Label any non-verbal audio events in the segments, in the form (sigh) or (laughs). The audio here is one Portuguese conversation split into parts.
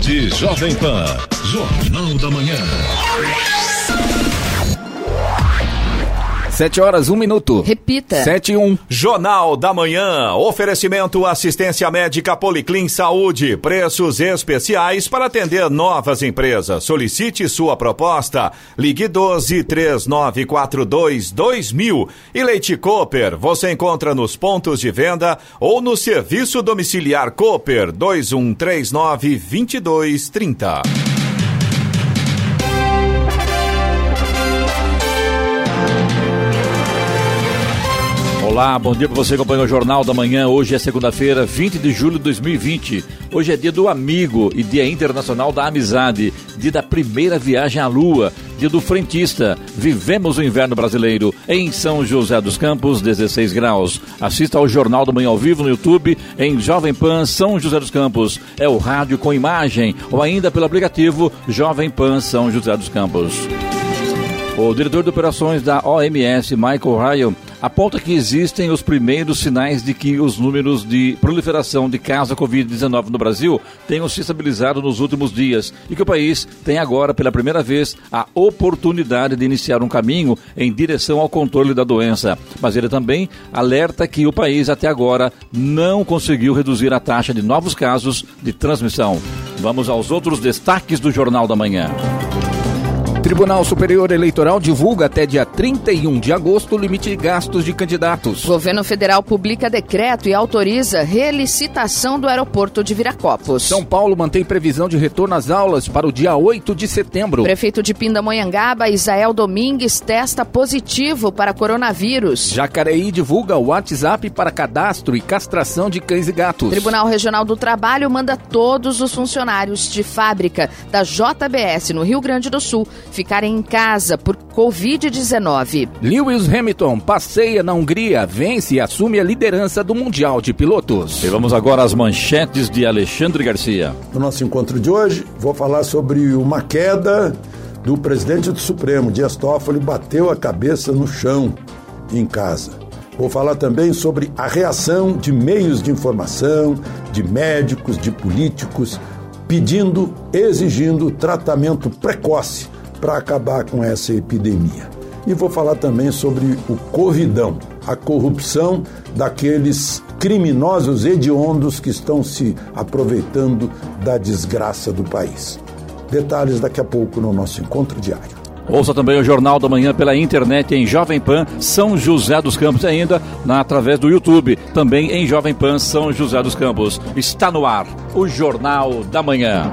De Jovem Pan, Jornal da Manhã. Sete horas, um minuto. Repita. Sete e um. Jornal da Manhã. Oferecimento assistência médica Policlin Saúde. Preços especiais para atender novas empresas. Solicite sua proposta. Ligue 12 3942 2000. E Leite Cooper. Você encontra nos pontos de venda ou no serviço domiciliar Cooper 2139 2230. Olá, bom dia para você que acompanha o Jornal da Manhã. Hoje é segunda-feira, 20 de julho de 2020. Hoje é dia do amigo e dia internacional da amizade, dia da primeira viagem à lua, dia do frentista. Vivemos o inverno brasileiro em São José dos Campos, 16 graus. Assista ao Jornal da Manhã ao vivo no YouTube em Jovem Pan São José dos Campos. É o rádio com imagem ou ainda pelo aplicativo Jovem Pan São José dos Campos. O diretor de operações da OMS, Michael Ryan, aponta que existem os primeiros sinais de que os números de proliferação de casos da Covid-19 no Brasil tenham se estabilizado nos últimos dias e que o país tem agora, pela primeira vez, a oportunidade de iniciar um caminho em direção ao controle da doença. Mas ele também alerta que o país até agora não conseguiu reduzir a taxa de novos casos de transmissão. Vamos aos outros destaques do Jornal da Manhã. Tribunal Superior Eleitoral divulga até dia 31 de agosto o limite de gastos de candidatos. Governo Federal publica decreto e autoriza relicitação do aeroporto de Viracopos. São Paulo mantém previsão de retorno às aulas para o dia 8 de setembro. Prefeito de Pindamonhangaba, Isael Domingues, testa positivo para coronavírus. Jacareí divulga o WhatsApp para cadastro e castração de cães e gatos. Tribunal Regional do Trabalho manda todos os funcionários de fábrica da JBS no Rio Grande do Sul ficarem em casa por Covid-19. Lewis Hamilton passeia na Hungria, vence e assume a liderança do Mundial de Pilotos. E vamos agora às manchetes de Alexandre Garcia. No nosso encontro de hoje, vou falar sobre uma queda do presidente do Supremo, Dias Toffoli, bateu a cabeça no chão em casa. Vou falar também sobre a reação de meios de informação, de médicos, de políticos, pedindo, exigindo tratamento precoce para acabar com essa epidemia. E vou falar também sobre o Covidão, a corrupção daqueles criminosos hediondos que estão se aproveitando da desgraça do país. Detalhes daqui a pouco no nosso encontro diário. Ouça também o Jornal da Manhã pela internet em Jovem Pan São José dos Campos, ainda na, através do YouTube, também em Jovem Pan São José dos Campos. Está no ar o Jornal da Manhã.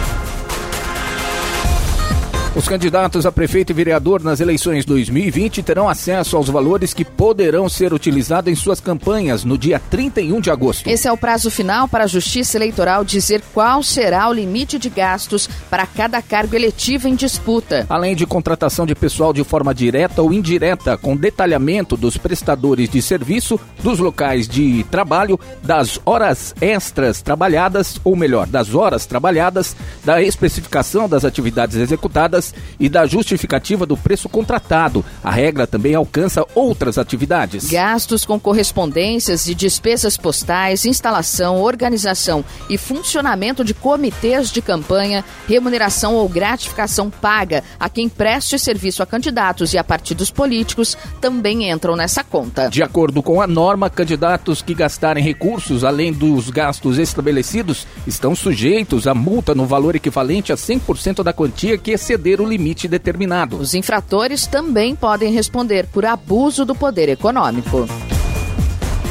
Os candidatos a prefeito e vereador nas eleições 2020 terão acesso aos valores que poderão ser utilizados em suas campanhas no dia 31 de agosto. Esse é o prazo final para a Justiça Eleitoral dizer qual será o limite de gastos para cada cargo eletivo em disputa. Além de contratação de pessoal de forma direta ou indireta, com detalhamento dos prestadores de serviço, dos locais de trabalho, das horas extras trabalhadas, ou melhor, das horas trabalhadas, da especificação das atividades executadas e da justificativa do preço contratado. A regra também alcança outras atividades. Gastos com correspondências e despesas postais, instalação, organização e funcionamento de comitês de campanha, remuneração ou gratificação paga a quem preste serviço a candidatos e a partidos políticos também entram nessa conta. De acordo com a norma, candidatos que gastarem recursos além dos gastos estabelecidos estão sujeitos a multa no valor equivalente a 100% da quantia que exceder o limite determinado. Os infratores também podem responder por abuso do poder econômico.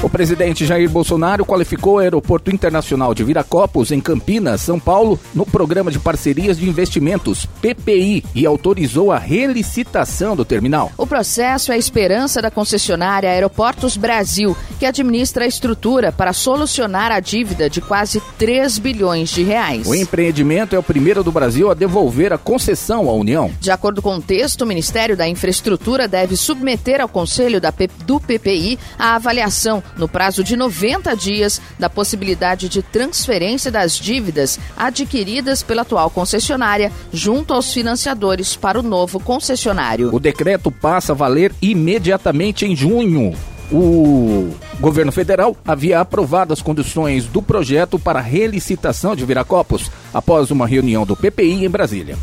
O presidente Jair Bolsonaro qualificou o Aeroporto Internacional de Viracopos, em Campinas, São Paulo, no Programa de Parcerias de Investimentos, PPI, e autorizou a relicitação do terminal. O processo é a esperança da concessionária Aeroportos Brasil, que administra a estrutura para solucionar a dívida de quase 3 bilhões de reais. O empreendimento é o primeiro do Brasil a devolver a concessão à União. De acordo com o texto, o Ministério da Infraestrutura deve submeter ao Conselho da do PPI a avaliação no prazo de 90 dias, da possibilidade de transferência das dívidas adquiridas pela atual concessionária junto aos financiadores para o novo concessionário. O decreto passa a valer imediatamente em junho. o governo federal havia aprovado as condições do projeto para relicitação de Viracopos após uma reunião do PPI em Brasília.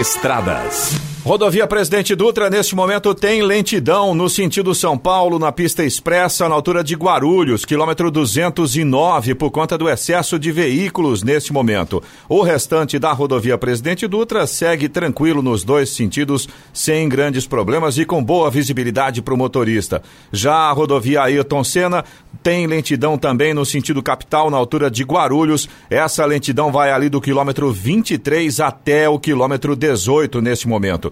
Estradas. Rodovia Presidente Dutra, neste momento, tem lentidão no sentido São Paulo, na pista expressa, na altura de Guarulhos, quilômetro 209, por conta do excesso de veículos neste momento. O restante da rodovia Presidente Dutra segue tranquilo nos dois sentidos, sem grandes problemas e com boa visibilidade para o motorista. Já a rodovia Ayrton Senna tem lentidão também no sentido capital, na altura de Guarulhos. Essa lentidão vai ali do quilômetro 23 até o quilômetro 18 neste momento.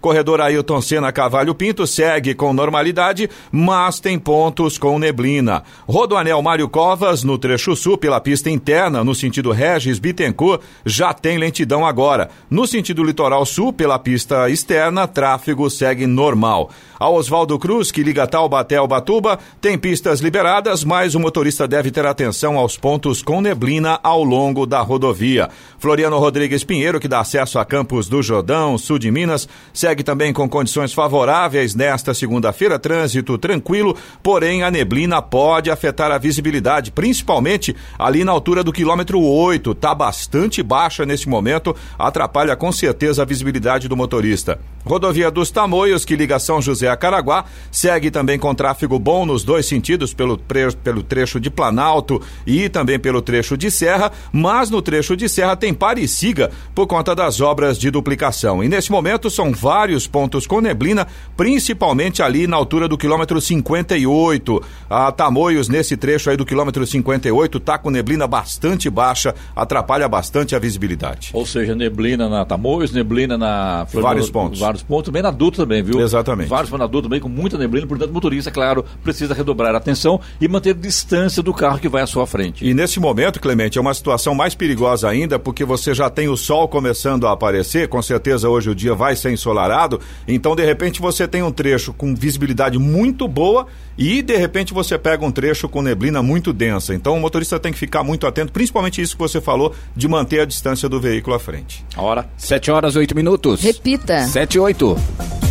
Corredor Ailton Senna Cavalho Pinto segue com normalidade, mas tem pontos com neblina. Rodoanel Mário Covas, no trecho sul, pela pista interna, no sentido Regis Bittencourt, já tem lentidão agora. No sentido litoral sul, pela pista externa, tráfego segue normal. A Oswaldo Cruz, que liga Taubaté ao Batuba, tem pistas liberadas, mas o motorista deve ter atenção aos pontos com neblina ao longo da rodovia. Floriano Rodrigues Pinheiro, que dá acesso a Campos do Jordão, sul de Minas, segue também com condições favoráveis nesta segunda-feira, trânsito tranquilo, porém a neblina pode afetar a visibilidade, principalmente ali na altura do quilômetro 8, está bastante baixa neste momento, atrapalha com certeza a visibilidade do motorista. Rodovia dos Tamoios, que liga São José a Caraguá, segue também com tráfego bom nos dois sentidos, pelo, pelo trecho de Planalto e também pelo trecho de Serra, mas no trecho de Serra tem pare e siga por conta das obras de duplicação. E nesse momento são vários pontos com neblina, principalmente ali na altura do quilômetro 58. A Tamoios, nesse trecho aí do quilômetro 58, tá com neblina bastante baixa, atrapalha bastante a visibilidade. Ou seja, neblina na Tamoios, neblina na Vários pontos vários pontos, também na Dutra também, viu? Exatamente. Vários na Dutra também com muita neblina, portanto o motorista, claro, precisa redobrar a atenção e manter distância do carro que vai à sua frente. E nesse momento, Clemente, é uma situação mais perigosa ainda, porque você já tem o sol começando a aparecer, com certeza hoje o dia vai ser ensolarado, então de repente você tem um trecho com visibilidade muito boa e de repente você pega um trecho com neblina muito densa. Então o motorista tem que ficar muito atento, principalmente isso que você falou, de manter a distância do veículo à frente. A hora? 7 horas, 8 minutos. Repita. 7 e 8.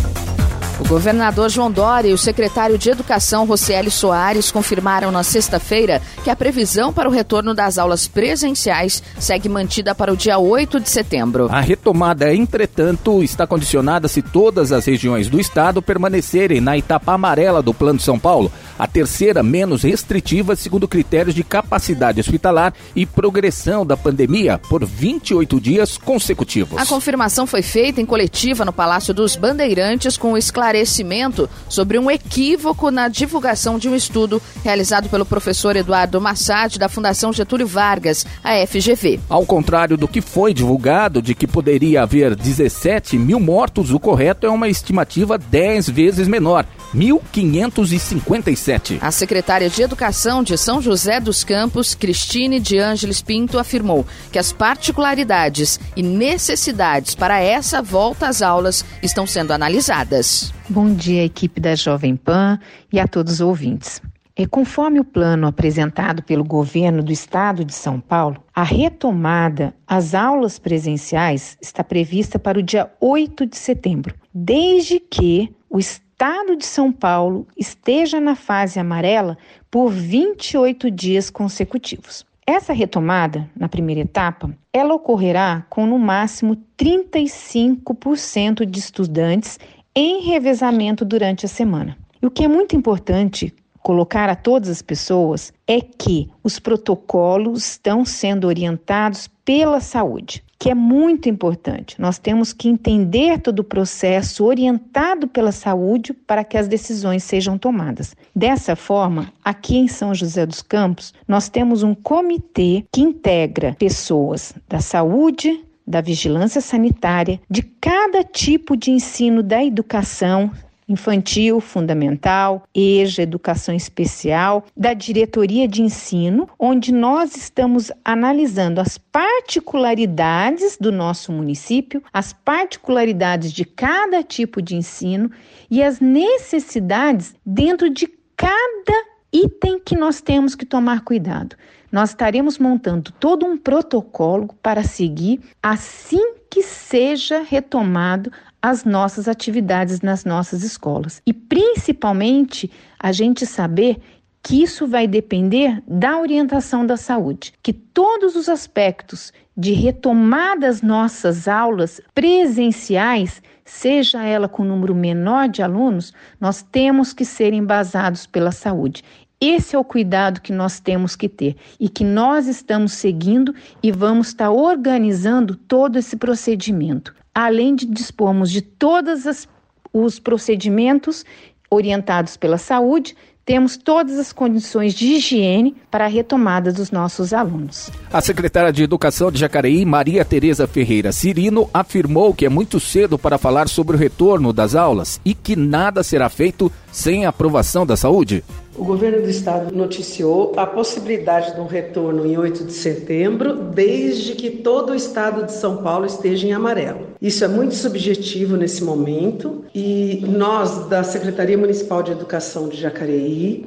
O governador João Dória e o secretário de Educação, Rocieli Soares, confirmaram na sexta-feira que a previsão para o retorno das aulas presenciais segue mantida para o dia 8 de setembro. A retomada, entretanto, está condicionada se todas as regiões do estado permanecerem na etapa amarela do Plano de São Paulo, a terceira menos restritiva segundo critérios de capacidade hospitalar e progressão da pandemia por 28 dias consecutivos. A confirmação foi feita em coletiva no Palácio dos Bandeirantes com o esclarecimento esclarecimento sobre um equívoco na divulgação de um estudo realizado pelo professor Eduardo Massad, da Fundação Getúlio Vargas, a FGV. Ao contrário do que foi divulgado, de que poderia haver 17 mil mortos, o correto é uma estimativa 10 vezes menor. 1557. A secretária de Educação de São José dos Campos, Cristine de Ângeles Pinto, afirmou que as particularidades e necessidades para essa volta às aulas estão sendo analisadas. Bom dia, equipe da Jovem Pan e a todos os ouvintes. E conforme o plano apresentado pelo governo do estado de São Paulo, a retomada às aulas presenciais está prevista para o dia 8 de setembro, desde que o estado de São Paulo esteja na fase amarela por 28 dias consecutivos. Essa retomada, na primeira etapa, ela ocorrerá com no máximo 35% de estudantes em revezamento durante a semana. E o que é muito importante colocar a todas as pessoas é que os protocolos estão sendo orientados pela saúde, que é muito importante. Nós temos que entender todo o processo orientado pela saúde para que as decisões sejam tomadas. Dessa forma, aqui em São José dos Campos, nós temos um comitê que integra pessoas da saúde, da vigilância sanitária, de cada tipo de ensino da educação, infantil, fundamental, EJA, educação especial, da diretoria de ensino, onde nós estamos analisando as particularidades do nosso município, as particularidades de cada tipo de ensino e as necessidades dentro de cada item que nós temos que tomar cuidado. Nós estaremos montando todo um protocolo para seguir assim que seja retomado as nossas atividades nas nossas escolas. E principalmente a gente saber que isso vai depender da orientação da saúde, que todos os aspectos de retomada das nossas aulas presenciais, seja ela com número menor de alunos, nós temos que ser embasados pela saúde. Esse é o cuidado que nós temos que ter e que nós estamos seguindo e vamos estar organizando todo esse procedimento, além de dispormos de todos os procedimentos orientados pela saúde, temos todas as condições de higiene para a retomada dos nossos alunos. A secretária de Educação de Jacareí, Maria Tereza Ferreira Cirino, afirmou que é muito cedo para falar sobre o retorno das aulas e que nada será feito sem a aprovação da saúde. O governo do estado noticiou a possibilidade de um retorno em 8 de setembro, desde que todo o estado de São Paulo esteja em amarelo. Isso é muito subjetivo nesse momento e nós, da Secretaria Municipal de Educação de Jacareí,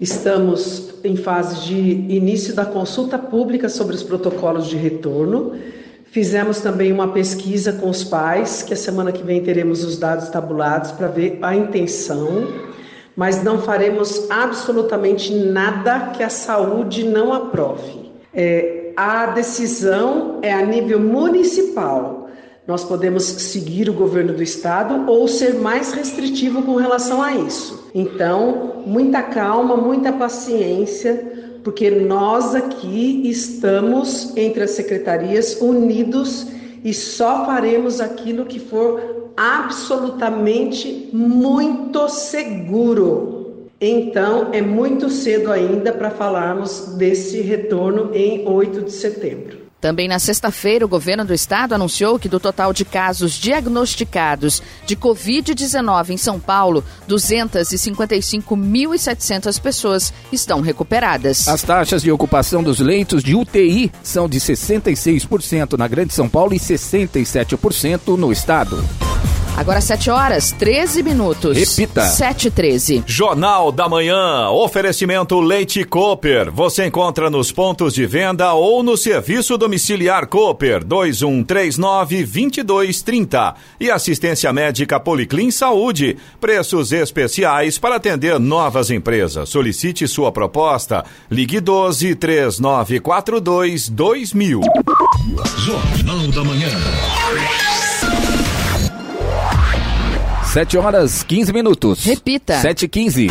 estamos em fase de início da consulta pública sobre os protocolos de retorno. Fizemos também uma pesquisa com os pais, que a semana que vem teremos os dados tabulados para ver a intenção mas não faremos absolutamente nada que a saúde não aprove. É, a decisão é a nível municipal. Nós podemos seguir o governo do estado ou ser mais restritivo com relação a isso. Então, muita calma, muita paciência, porque nós aqui estamos entre as secretarias unidos e só faremos aquilo que for absolutamente muito seguro. Então, é muito cedo ainda para falarmos desse retorno em 8 de setembro. Também na sexta-feira, o governo do estado anunciou que do total de casos diagnosticados de Covid-19 em São Paulo, 255.700 pessoas estão recuperadas. As taxas de ocupação dos leitos de UTI são de 66% na Grande São Paulo e 67% no estado. Agora 7 horas, 13 minutos. Repita. 7 e 13. Jornal da Manhã. Oferecimento Leite Cooper. Você encontra nos pontos de venda ou no serviço domiciliar Cooper 2139 2230. E assistência médica Policlin Saúde. Preços especiais para atender novas empresas. Solicite sua proposta. Ligue 12 3942 2000. Jornal da Manhã. 7 horas 15 minutos. Repita. 7 e 15.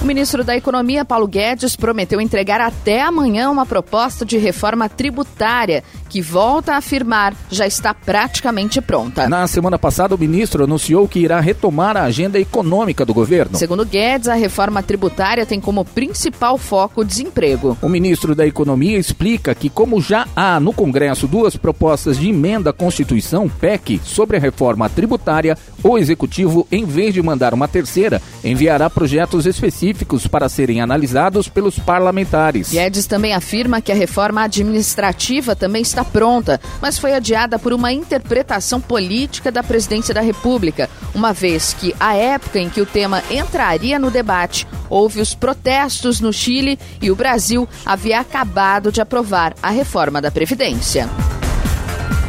O ministro da Economia, Paulo Guedes, prometeu entregar até amanhã uma proposta de reforma tributária que volta a afirmar já está praticamente pronta. Na semana passada, o ministro anunciou que irá retomar a agenda econômica do governo. Segundo Guedes, a reforma tributária tem como principal foco o desemprego. O ministro da Economia explica que, como já há no Congresso duas propostas de emenda à Constituição, PEC, sobre a reforma tributária, o Executivo, em vez de mandar uma terceira, enviará projetos específicos para serem analisados pelos parlamentares. Guedes também afirma que a reforma administrativa também está está pronta, mas foi adiada por uma interpretação política da presidência da República, uma vez que, a época em que o tema entraria no debate, houve os protestos no Chile e o Brasil havia acabado de aprovar a reforma da Previdência.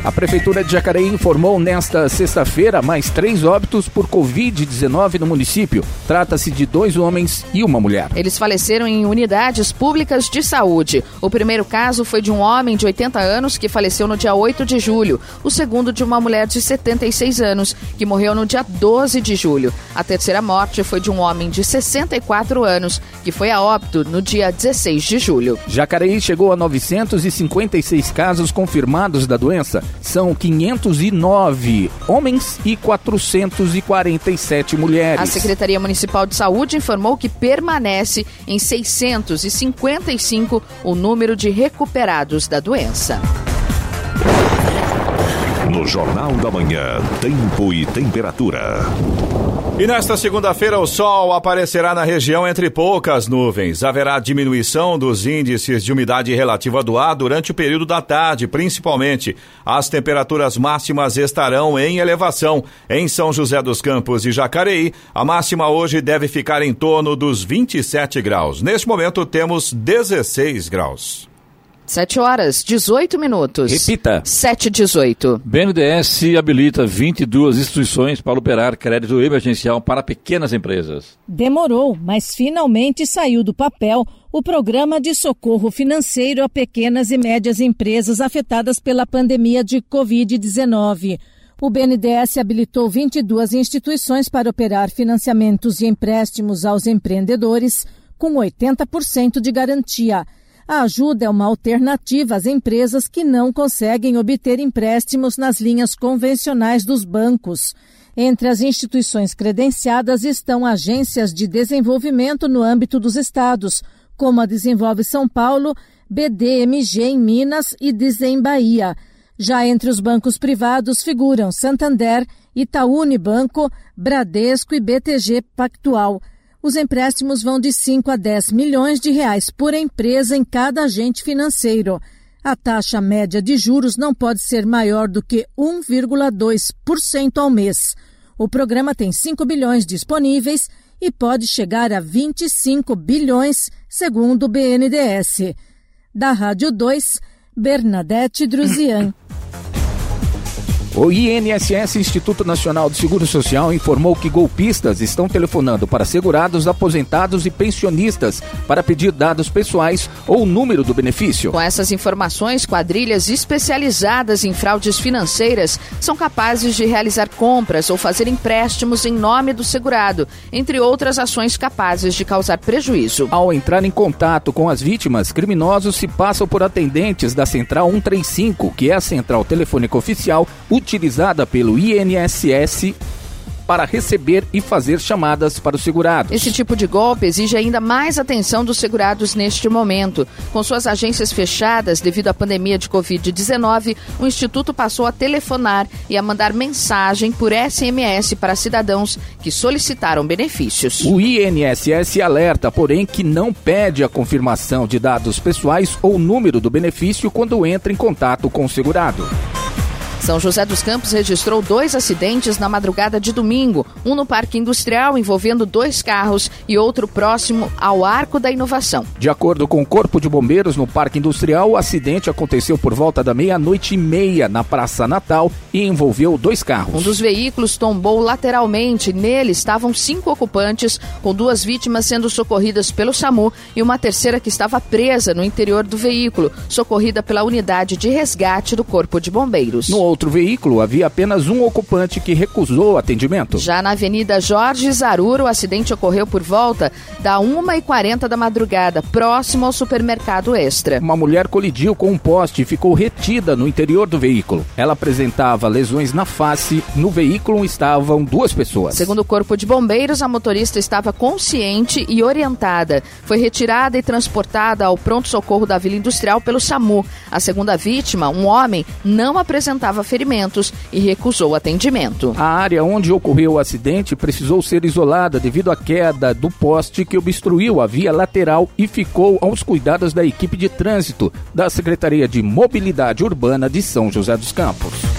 A Prefeitura de Jacareí informou nesta sexta-feira mais três óbitos por Covid-19 no município. Trata-se de dois homens e uma mulher. Eles faleceram em unidades públicas de saúde. O primeiro caso foi de um homem de 80 anos que faleceu no dia 8 de julho. O segundo de uma mulher de 76 anos que morreu no dia 12 de julho. A terceira morte foi de um homem de 64 anos que foi a óbito no dia 16 de julho. Jacareí chegou a 956 casos confirmados da doença são 509 homens e 447 mulheres. A Secretaria Municipal de Saúde informou que permanece em 655 o número de recuperados da doença. No Jornal da Manhã, Tempo e Temperatura. E nesta segunda-feira o sol aparecerá na região entre poucas nuvens. Haverá diminuição dos índices de umidade relativa do ar durante o período da tarde, principalmente. As temperaturas máximas estarão em elevação. Em São José dos Campos e Jacareí, a máxima hoje deve ficar em torno dos 27 graus. Neste momento temos 16 graus. 7 horas, 18 minutos. Repita. 7 18. BNDES habilita 22 instituições para operar crédito emergencial para pequenas empresas. Demorou, mas finalmente saiu do papel o programa de socorro financeiro a pequenas e médias empresas afetadas pela pandemia de Covid-19. O BNDES habilitou 22 instituições para operar financiamentos e empréstimos aos empreendedores com 80% de garantia. A ajuda é uma alternativa às empresas que não conseguem obter empréstimos nas linhas convencionais dos bancos. Entre as instituições credenciadas estão agências de desenvolvimento no âmbito dos estados, como a Desenvolve São Paulo, BDMG em Minas e Dizem Bahia. Já entre os bancos privados figuram Santander, Itaú Unibanco, Bradesco e BTG Pactual. Os empréstimos vão de 5 a 10 milhões de reais por empresa em cada agente financeiro. A taxa média de juros não pode ser maior do que 1,2% ao mês. O programa tem 5 bilhões disponíveis e pode chegar a 25 bilhões, segundo o BNDES. Da Rádio 2, Bernadette Druzian. O INSS, Instituto Nacional do Seguro Social, informou que golpistas estão telefonando para segurados, aposentados e pensionistas para pedir dados pessoais ou número do benefício. Com essas informações, quadrilhas especializadas em fraudes financeiras são capazes de realizar compras ou fazer empréstimos em nome do segurado, entre outras ações capazes de causar prejuízo. Ao entrar em contato com as vítimas, criminosos se passam por atendentes da Central 135, que é a central telefônica oficial utilizada pelo INSS para receber e fazer chamadas para os segurados. Esse tipo de golpe exige ainda mais atenção dos segurados neste momento. Com suas agências fechadas devido à pandemia de Covid-19, o Instituto passou a telefonar e a mandar mensagem por SMS para cidadãos que solicitaram benefícios. O INSS alerta, porém, que não pede a confirmação de dados pessoais ou número do benefício quando entra em contato com o segurado. São José dos Campos registrou dois acidentes na madrugada de domingo, um no Parque Industrial envolvendo dois carros e outro próximo ao Arco da Inovação. De acordo com o Corpo de Bombeiros no Parque Industrial, o acidente aconteceu por volta da meia-noite e meia na Praça Natal e envolveu dois carros. Um dos veículos tombou lateralmente. Nele estavam cinco ocupantes, com duas vítimas sendo socorridas pelo SAMU e uma terceira que estava presa no interior do veículo, socorrida pela unidade de resgate do Corpo de Bombeiros. No outro veículo, havia apenas um ocupante que recusou o atendimento. Já na Avenida Jorge Zaruro, o acidente ocorreu por volta da 1h40 da madrugada, próximo ao supermercado Extra. Uma mulher colidiu com um poste e ficou retida no interior do veículo. Ela apresentava lesões na face. No veículo estavam duas pessoas. Segundo o Corpo de Bombeiros, a motorista estava consciente e orientada. Foi retirada e transportada ao pronto-socorro da Vila Industrial pelo SAMU. A segunda vítima, um homem, não apresentava ferimentos e recusou atendimento. A área onde ocorreu o acidente precisou ser isolada devido à queda do poste que obstruiu a via lateral e ficou aos cuidados da equipe de trânsito da Secretaria de Mobilidade Urbana de São José dos Campos.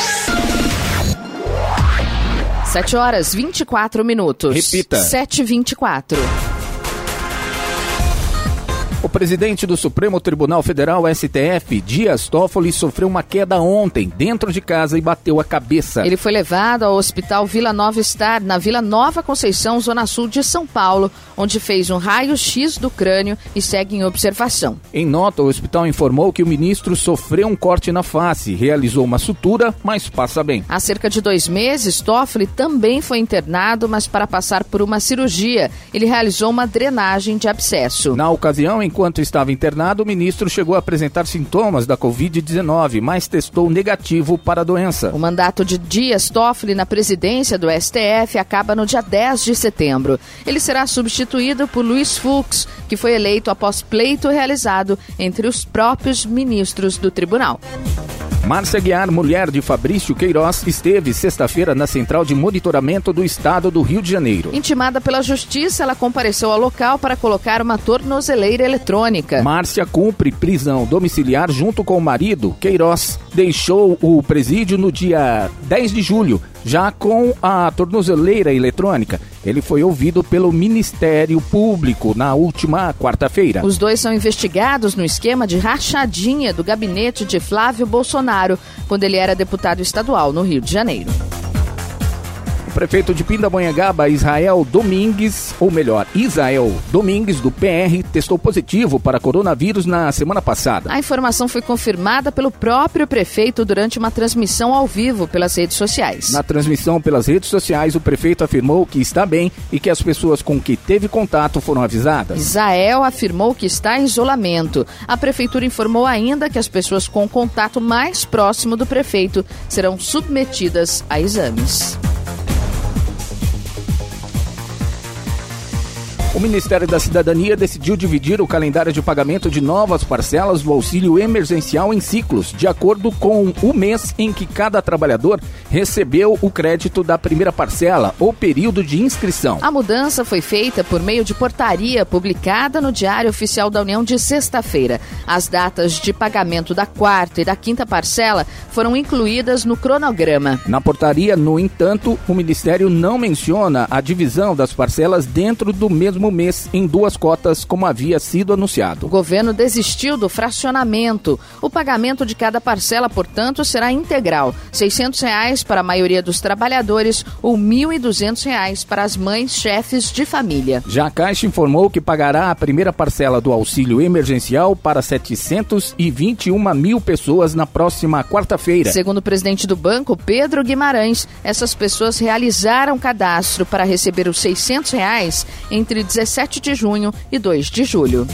7 horas 24 minutos. Repita. 7 24 O presidente do Supremo Tribunal Federal, STF, Dias Toffoli, sofreu uma queda ontem dentro de casa e bateu a cabeça. Ele foi levado ao Hospital Vila Nova Star, na Vila Nova Conceição, Zona Sul de São Paulo, onde fez um raio-x do crânio e segue em observação. Em nota, o hospital informou que o ministro sofreu um corte na face, realizou uma sutura, mas passa bem. Há cerca de dois meses, Toffoli também foi internado, mas para passar por uma cirurgia. Ele realizou uma drenagem de abscesso. Na ocasião em enquanto estava internado, o ministro chegou a apresentar sintomas da Covid-19, mas testou negativo para a doença. O mandato de Dias Toffoli na presidência do STF acaba no dia 10 de setembro. Ele será substituído por Luiz Fux, que foi eleito após pleito realizado entre os próprios ministros do tribunal. Márcia Guiar, mulher de Fabrício Queiroz, esteve sexta-feira na Central de Monitoramento do Estado do Rio de Janeiro. Intimada pela Justiça, ela compareceu ao local para colocar uma tornozeleira eletrônica. Márcia cumpre prisão domiciliar junto com o marido. Queiroz deixou o presídio no dia 10 de julho já com a tornozeleira eletrônica, ele foi ouvido pelo Ministério Público na última quarta-feira. Os dois são investigados no esquema de rachadinha do gabinete de Flávio Bolsonaro, quando ele era deputado estadual no Rio de Janeiro. O prefeito de Pindamonhangaba, Israel Domingues, ou melhor, Israel Domingues, do PR, testou positivo para coronavírus na semana passada. A informação foi confirmada pelo próprio prefeito durante uma transmissão ao vivo pelas redes sociais. Na transmissão pelas redes sociais, o prefeito afirmou que está bem e que as pessoas com que teve contato foram avisadas. Israel afirmou que está em isolamento. A prefeitura informou ainda que as pessoas com contato mais próximo do prefeito serão submetidas a exames. O Ministério da Cidadania decidiu dividir o calendário de pagamento de novas parcelas do auxílio emergencial em ciclos, de acordo com o mês em que cada trabalhador recebeu o crédito da primeira parcela ou período de inscrição. A mudança foi feita por meio de portaria publicada no Diário Oficial da União de sexta-feira. As datas de pagamento da quarta e da quinta parcela foram incluídas no cronograma. Na portaria, no entanto, o Ministério não menciona a divisão das parcelas dentro do mesmo mesmo mês em duas cotas, como havia sido anunciado. O governo desistiu do fracionamento. O pagamento de cada parcela, portanto, será integral: 600 reais para a maioria dos trabalhadores ou 1.200 reais para as mães chefes de família. Já a Caixa informou que pagará a primeira parcela do auxílio emergencial para 721 mil pessoas na próxima quarta-feira. Segundo o presidente do banco, Pedro Guimarães, essas pessoas realizaram cadastro para receber os 600 reais entre 17 de junho e 2 de julho.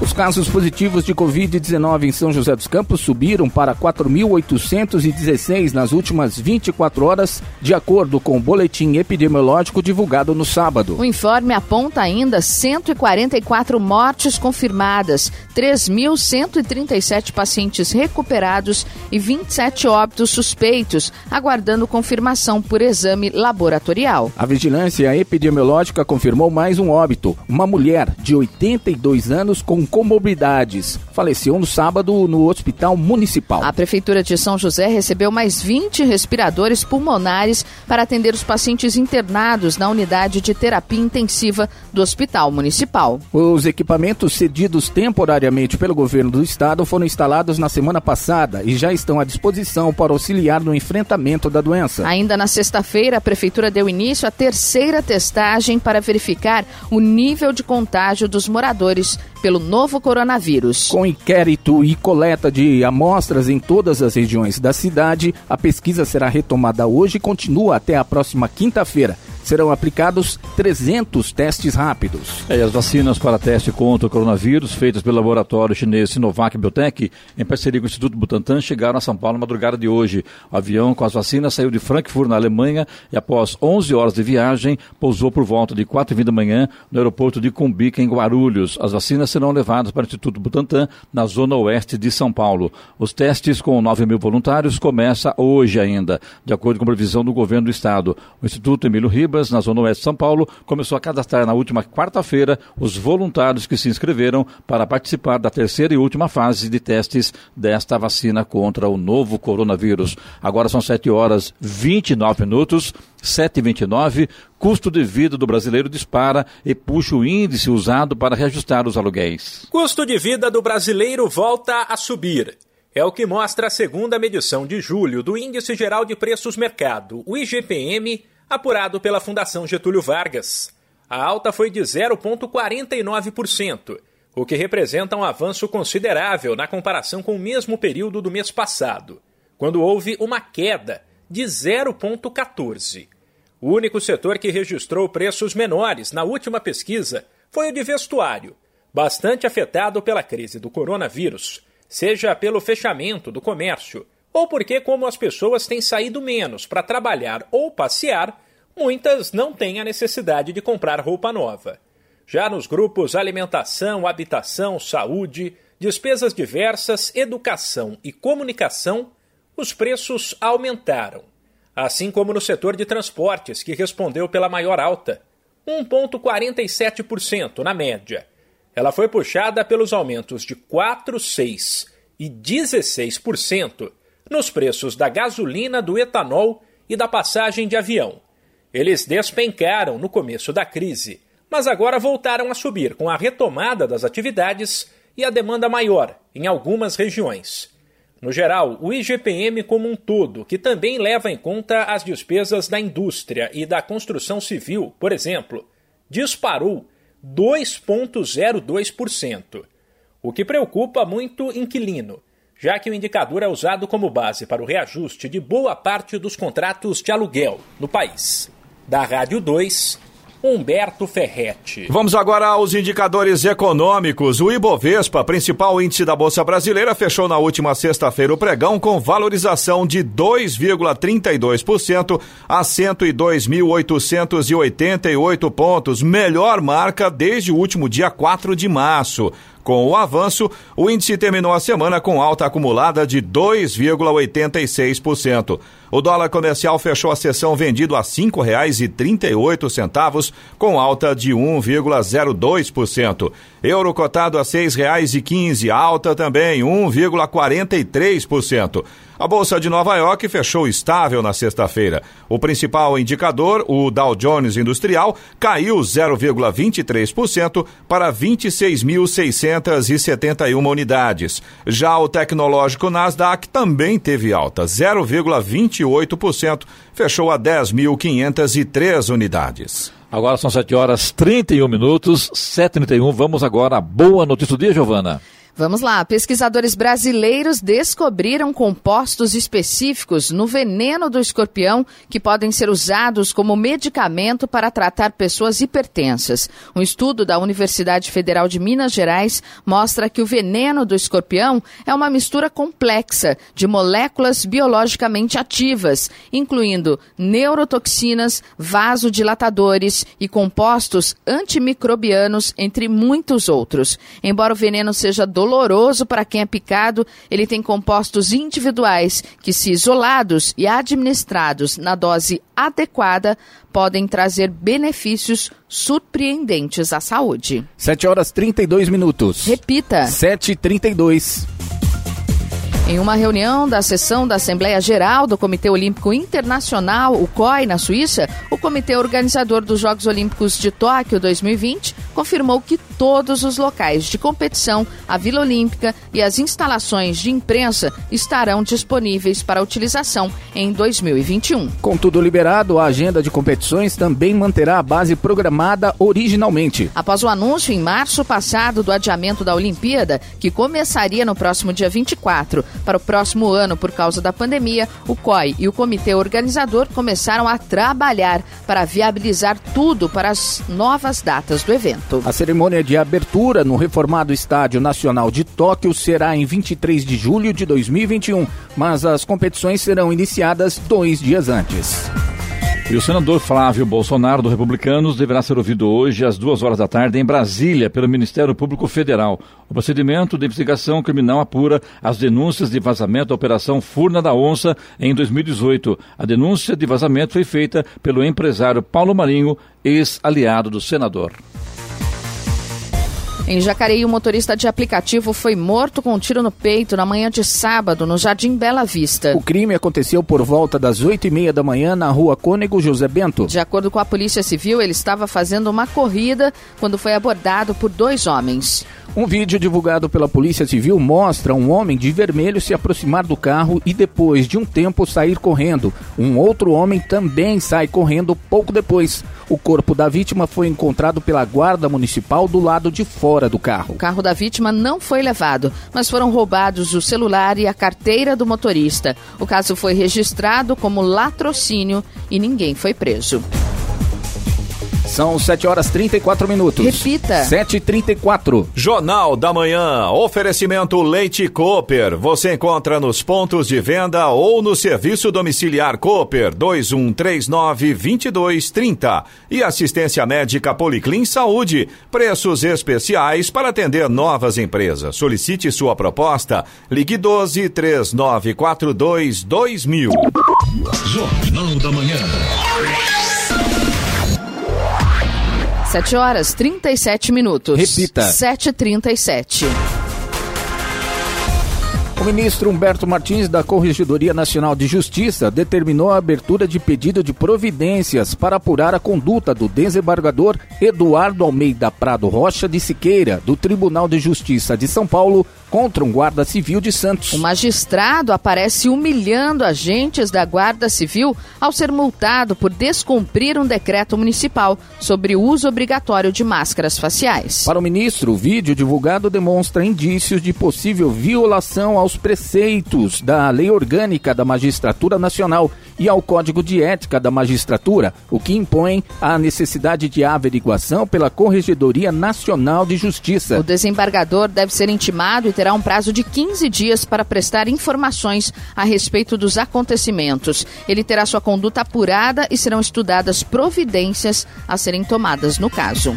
Os casos positivos de Covid-19 em São José dos Campos subiram para 4.816 nas últimas 24 horas, de acordo com o boletim epidemiológico divulgado no sábado. O informe aponta ainda 144 mortes confirmadas, 3.137 pacientes recuperados e 27 óbitos suspeitos, aguardando confirmação por exame laboratorial. A vigilância epidemiológica confirmou mais um óbito, uma mulher de 82 anos com comorbidades. Faleceu no sábado no Hospital Municipal. A Prefeitura de São José recebeu mais 20 respiradores pulmonares para atender os pacientes internados na unidade de terapia intensiva do Hospital Municipal. Os equipamentos cedidos temporariamente pelo governo do estado foram instalados na semana passada e já estão à disposição para auxiliar no enfrentamento da doença. Ainda na sexta-feira, a Prefeitura deu início à terceira testagem para verificar o nível de contágio dos moradores pelo novo coronavírus. Com inquérito e coleta de amostras em todas as regiões da cidade, a pesquisa será retomada hoje e continua até a próxima quinta-feira serão aplicados 300 testes rápidos. É, as vacinas para teste contra o coronavírus, feitas pelo laboratório chinês Sinovac Biotech, em parceria com o Instituto Butantan, chegaram a São Paulo na madrugada de hoje. O avião com as vacinas saiu de Frankfurt, na Alemanha, e após 11 horas de viagem, pousou por volta de 4 h da manhã no aeroporto de Cumbica, em Guarulhos. As vacinas serão levadas para o Instituto Butantan, na zona oeste de São Paulo. Os testes com 9 mil voluntários começam hoje ainda, de acordo com a previsão do governo do estado. O Instituto Emílio Ribas Ribas, na Zona Oeste de São Paulo, começou a cadastrar na última quarta-feira os voluntários que se inscreveram para participar da terceira e última fase de testes desta vacina contra o novo coronavírus. Agora são 7 horas 29 minutos, 7,29. Custo de vida do brasileiro dispara e puxa o índice usado para reajustar os aluguéis. Custo de vida do brasileiro volta a subir. É o que mostra a segunda medição de julho do Índice Geral de Preços Mercado, o IGPM, apurado pela Fundação Getúlio Vargas. A alta foi de 0,49%, o que representa um avanço considerável na comparação com o mesmo período do mês passado, quando houve uma queda de 0,14%. O único setor que registrou preços menores na última pesquisa foi o de vestuário, bastante afetado pela crise do coronavírus, seja pelo fechamento do comércio ou porque, como as pessoas têm saído menos para trabalhar ou passear, muitas não têm a necessidade de comprar roupa nova. Já nos grupos alimentação, habitação, saúde, despesas diversas, educação e comunicação, os preços aumentaram. Assim como no setor de transportes, que respondeu pela maior alta, 1,47% na média. Ela foi puxada pelos aumentos de 4, 6 e 16% nos preços da gasolina, do etanol e da passagem de avião. Eles despencaram no começo da crise, mas agora voltaram a subir com a retomada das atividades e a demanda maior em algumas regiões. No geral, o IGPM como um todo, que também leva em conta as despesas da indústria e da construção civil, por exemplo, disparou 2,02%, o que preocupa muito inquilino, já que o indicador é usado como base para o reajuste de boa parte dos contratos de aluguel no país. Da Rádio 2, Humberto Ferretti. Vamos agora aos indicadores econômicos. O Ibovespa, principal índice da Bolsa Brasileira, fechou na última sexta-feira o pregão com valorização de 2,32% a 102.888 pontos, melhor marca desde o último dia 4 de março. Com o avanço, o índice terminou a semana com alta acumulada de 2,86%. O dólar comercial fechou a sessão vendido a R$ 5,38, com alta de 1,02%. Euro cotado a R$ 6,15, alta também 1,43%. A Bolsa de Nova York fechou estável na sexta-feira. O principal indicador, o Dow Jones Industrial, caiu 0,23% para 26.671 unidades. Já o tecnológico Nasdaq também teve alta, 0,28%, fechou a 10.503 unidades. Agora são 7 horas 31 minutos, 7h31. Vamos agora à boa notícia do dia, Giovana. Vamos lá. Pesquisadores brasileiros descobriram compostos específicos no veneno do escorpião que podem ser usados como medicamento para tratar pessoas hipertensas. Um estudo da Universidade Federal de Minas Gerais mostra que o veneno do escorpião é uma mistura complexa de moléculas biologicamente ativas, incluindo neurotoxinas, vasodilatadores e compostos antimicrobianos, entre muitos outros. Embora o veneno seja doloroso para quem é picado, ele tem compostos individuais que, se isolados e administrados na dose adequada, podem trazer benefícios surpreendentes à saúde. 7 horas 32 minutos. Repita. 7h32. Em uma reunião da sessão da Assembleia Geral do Comitê Olímpico Internacional, o COI, na Suíça, o comitê organizador dos Jogos Olímpicos de Tóquio 2020 confirmou que todos os locais de competição, a Vila Olímpica e as instalações de imprensa estarão disponíveis para utilização em 2021. Com tudo liberado, a agenda de competições também manterá a base programada originalmente. Após o anúncio em março passado do adiamento da Olimpíada, que começaria no próximo dia 24 para o próximo ano por causa da pandemia, o COI e o comitê organizador começaram a trabalhar para viabilizar tudo para as novas datas do evento. A cerimônia de abertura no reformado Estádio Nacional de Tóquio será em 23 de julho de 2021, mas as competições serão iniciadas dois dias antes. E o senador Flávio Bolsonaro, do Republicanos, deverá ser ouvido hoje às duas horas da tarde em Brasília pelo Ministério Público Federal. O procedimento de investigação criminal apura as denúncias de vazamento da Operação Furna da Onça em 2018. A denúncia de vazamento foi feita pelo empresário Paulo Marinho, ex-aliado do senador. Em Jacareí, o motorista de aplicativo foi morto com um tiro no peito na manhã de sábado, no Jardim Bela Vista. O crime aconteceu por volta das oito e meia da manhã na rua Cônego José Bento. De acordo com a Polícia Civil, ele estava fazendo uma corrida quando foi abordado por dois homens. Um vídeo divulgado pela Polícia Civil mostra um homem de vermelho se aproximar do carro e depois de um tempo sair correndo. Um outro homem também sai correndo pouco depois. O corpo da vítima foi encontrado pela guarda municipal do lado de fora do carro. O carro da vítima não foi levado, mas foram roubados o celular e a carteira do motorista. O caso foi registrado como latrocínio e ninguém foi preso. São 7 horas 34 minutos. Repita. 7h34. Jornal da Manhã. Oferecimento Leite Cooper. Você encontra nos pontos de venda ou no serviço domiciliar Cooper 2139-2230. E assistência médica Policlin Saúde. Preços especiais para atender novas empresas. Solicite sua proposta. Ligue 12 3942 2000. Jornal da Manhã. 7 horas 37 minutos. Repita. 7h37. O ministro Humberto Martins, da Corregedoria Nacional de Justiça, determinou a abertura de pedido de providências para apurar a conduta do desembargador Eduardo Almeida Prado Rocha de Siqueira, do Tribunal de Justiça de São Paulo, contra um guarda civil de Santos. O magistrado aparece humilhando agentes da Guarda Civil ao ser multado por descumprir um decreto municipal sobre o uso obrigatório de máscaras faciais. Para o ministro, o vídeo divulgado demonstra indícios de possível violação aos preceitos da Lei Orgânica da Magistratura Nacional e ao Código de Ética da Magistratura, o que impõe a necessidade de averiguação pela Corregedoria Nacional de Justiça. O desembargador deve ser intimado e terá um prazo de 15 dias para prestar informações a respeito dos acontecimentos. Ele terá sua conduta apurada e serão estudadas providências a serem tomadas no caso.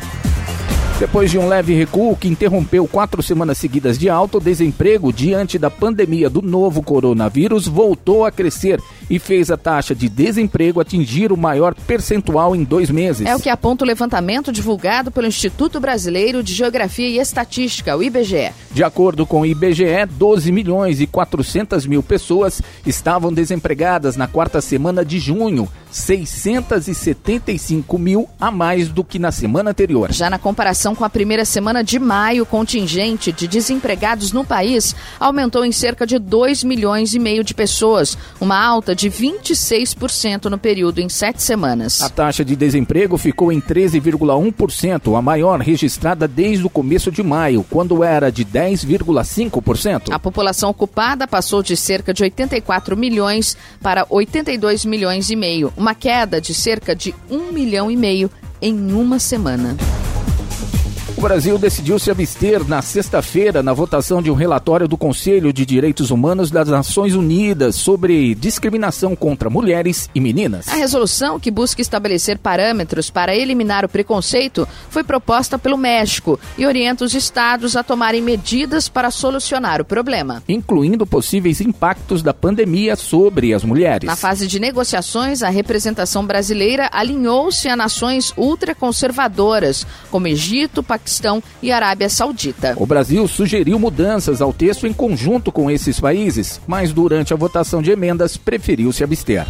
Depois de um leve recuo que interrompeu quatro semanas seguidas de alto, desemprego diante da pandemia do novo coronavírus voltou a crescer e fez a taxa de desemprego atingir o maior percentual em dois meses. É o que aponta o levantamento divulgado pelo Instituto Brasileiro de Geografia e Estatística, o IBGE. De acordo com o IBGE, 12 milhões e 400 mil pessoas estavam desempregadas na quarta semana de junho, 675 mil a mais do que na semana anterior. Já na comparação com a primeira semana de maio, o contingente de desempregados no país aumentou em cerca de 2 milhões e meio de pessoas, uma alta de 26% no período em sete semanas. A taxa de desemprego ficou em 13,1%, a maior registrada desde o começo de maio, quando era de 10,5%. A população ocupada passou de cerca de 84 milhões para 82 milhões e meio, uma queda de cerca de 1 milhão e meio em uma semana. O Brasil decidiu se abster na sexta-feira na votação de um relatório do Conselho de Direitos Humanos das Nações Unidas sobre discriminação contra mulheres e meninas. A resolução, que busca estabelecer parâmetros para eliminar o preconceito, foi proposta pelo México e orienta os estados a tomarem medidas para solucionar o problema. Incluindo possíveis impactos da pandemia sobre as mulheres. Na fase de negociações, a representação brasileira alinhou-se a nações ultraconservadoras, como Egito, Paquistão e Arábia Saudita. O Brasil sugeriu mudanças ao texto em conjunto com esses países, mas durante a votação de emendas preferiu se abster.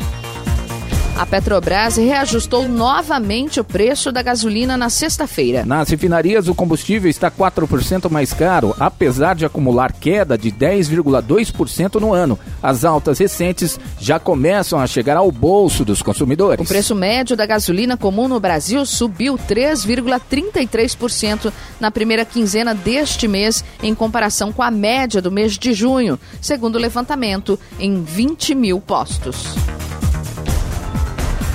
A Petrobras reajustou novamente o preço da gasolina na sexta-feira. Nas refinarias, o combustível está 4% mais caro, apesar de acumular queda de 10,2% no ano. As altas recentes já começam a chegar ao bolso dos consumidores. O preço médio da gasolina comum no Brasil subiu 3,33% na primeira quinzena deste mês, em comparação com a média do mês de junho, segundo o levantamento, em 20 mil postos.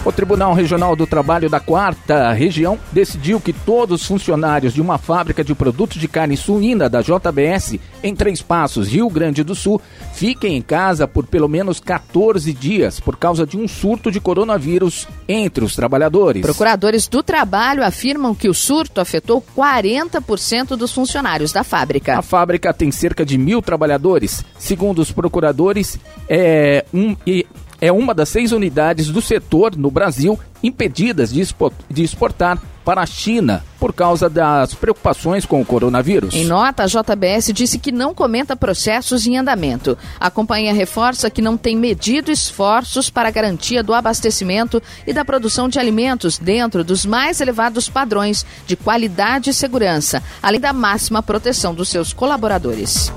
O Tribunal Regional do Trabalho da Quarta Região decidiu que todos os funcionários de uma fábrica de produtos de carne suína da JBS em Três Passos, Rio Grande do Sul, fiquem em casa por pelo menos 14 dias por causa de um surto de coronavírus entre os trabalhadores. Procuradores do trabalho afirmam que o surto afetou 40% dos funcionários da fábrica. A fábrica tem cerca de mil trabalhadores. Segundo os procuradores, é um. E é uma das seis unidades do setor no Brasil impedidas de, exportar para a China por causa das preocupações com o coronavírus. Em nota, a JBS disse que não comenta processos em andamento. A companhia reforça que não tem medido esforços para a garantia do abastecimento e da produção de alimentos dentro dos mais elevados padrões de qualidade e segurança, além da máxima proteção dos seus colaboradores.